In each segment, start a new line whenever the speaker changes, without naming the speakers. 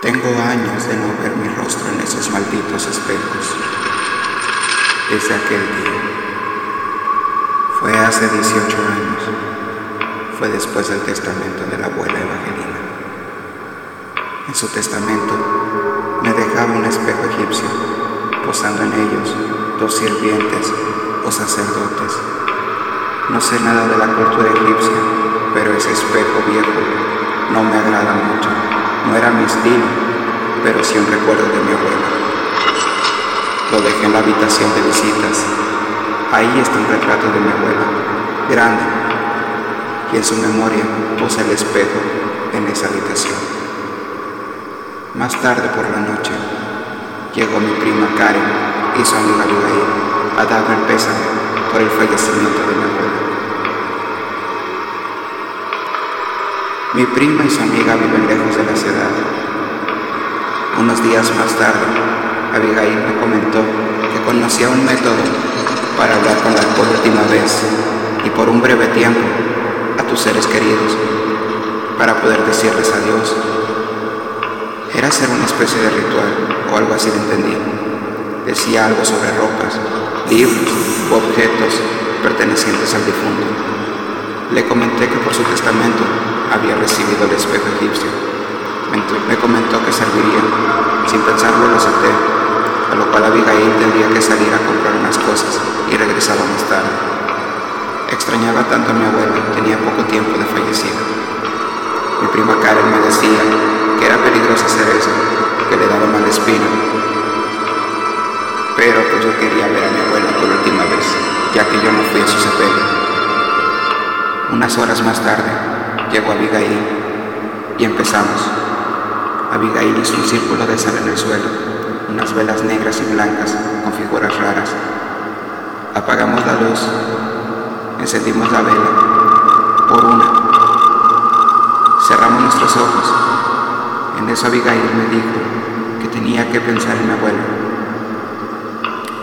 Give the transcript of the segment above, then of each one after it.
Tengo años de no ver mi rostro en esos malditos espejos. Desde aquel día. Fue hace 18 años. Fue después del testamento de la abuela Evangelina. En su testamento me dejaba un espejo egipcio, posando en ellos dos sirvientes o sacerdotes. No sé nada de la cultura egipcia, pero ese espejo viejo no me agrada mucho. No era mi estilo, pero sí un recuerdo de mi abuela. Lo dejé en la habitación de visitas. Ahí está un retrato de mi abuela, grande, y en su memoria puse el espejo en esa habitación. Más tarde por la noche, llegó mi prima Karen y su amiga Abigail a darme el pésame por el fallecimiento de mi abuela. Mi prima y su amiga viven lejos de la ciudad. Unos días más tarde, Abigail me comentó que conocía un método para hablar con la por última vez y por un breve tiempo a tus seres queridos, para poder decirles adiós. Era hacer una especie de ritual o algo así lo entendí. Decía algo sobre ropas, libros u objetos pertenecientes al difunto. Le comenté que por su testamento había recibido el espejo egipcio. Me comentó que serviría. Sin pensarlo lo acepté, a lo cual Abigail tendría que salir a comprar unas cosas y regresaba más tarde. Extrañaba tanto a mi abuela, tenía poco tiempo de fallecida. Mi prima Karen me decía que era peligroso hacer eso, que le daba mala espina. Pero pues yo quería ver a mi abuela por última vez, ya que yo no fui a su sepelio. Unas horas más tarde llegó Abigail y empezamos. Abigail hizo un círculo de sal en el suelo, unas velas negras y blancas con figuras raras. Apagamos la luz, encendimos la vela, por una. Cerramos nuestros ojos. En eso Abigail me dijo que tenía que pensar en mi abuelo.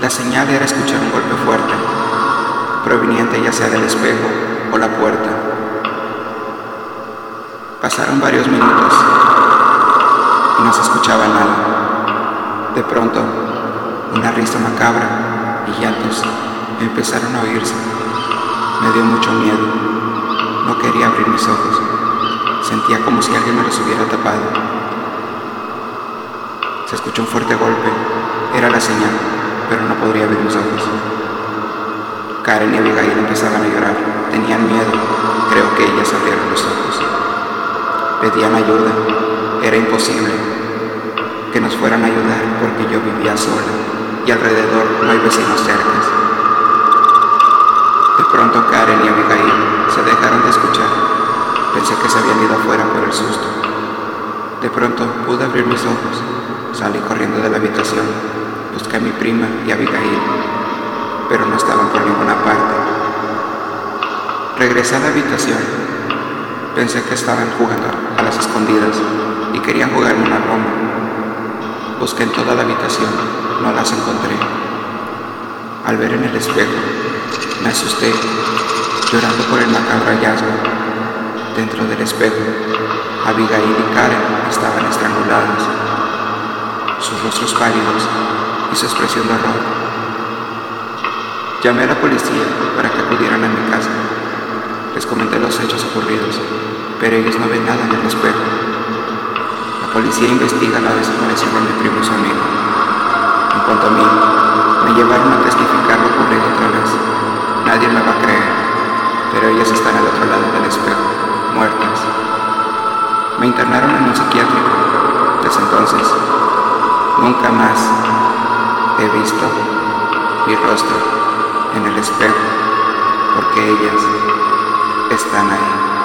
La señal era escuchar un golpe fuerte, proveniente ya sea del espejo o la puerta. Pasaron varios minutos y no se escuchaba nada. De pronto, una risa macabra y llantos empezaron a oírse. Me dio mucho miedo. No quería abrir mis ojos. Sentía como si alguien me los hubiera tapado. Se escuchó un fuerte golpe. Era la señal, pero no podría abrir mis ojos. Karen y Abigail empezaban a llorar. Tenían miedo. Creo que ellas. Pedían ayuda. Era imposible que nos fueran a ayudar porque yo vivía sola y alrededor no hay vecinos cercas. De pronto Karen y Abigail se dejaron de escuchar. Pensé que se habían ido afuera por el susto. De pronto pude abrir mis ojos. Salí corriendo de la habitación. Busqué a mi prima y Abigail pero no estaban por ninguna parte. Regresé a la habitación. Pensé que estaban jugando a las escondidas y querían jugarme una broma. Busqué en toda la habitación, no las encontré. Al ver en el espejo, me asusté, llorando por el macabro hallazgo. Dentro del espejo, Abigail y Karen estaban estranguladas, sus rostros pálidos y su expresión de horror Llamé a la policía para que acudieran a mi casa. Les comenté los hechos ocurridos, pero ellos no ven nada en el espejo. La policía investiga la desaparición de mi primo y su amigo. En cuanto a mí, me llevaron a testificar lo ocurrido otra vez. Nadie me va a creer, pero ellos están al otro lado del espejo, muertas. Me internaron en un psiquiátrico. Desde entonces, nunca más he visto mi rostro en el espejo, porque ellas están ahí.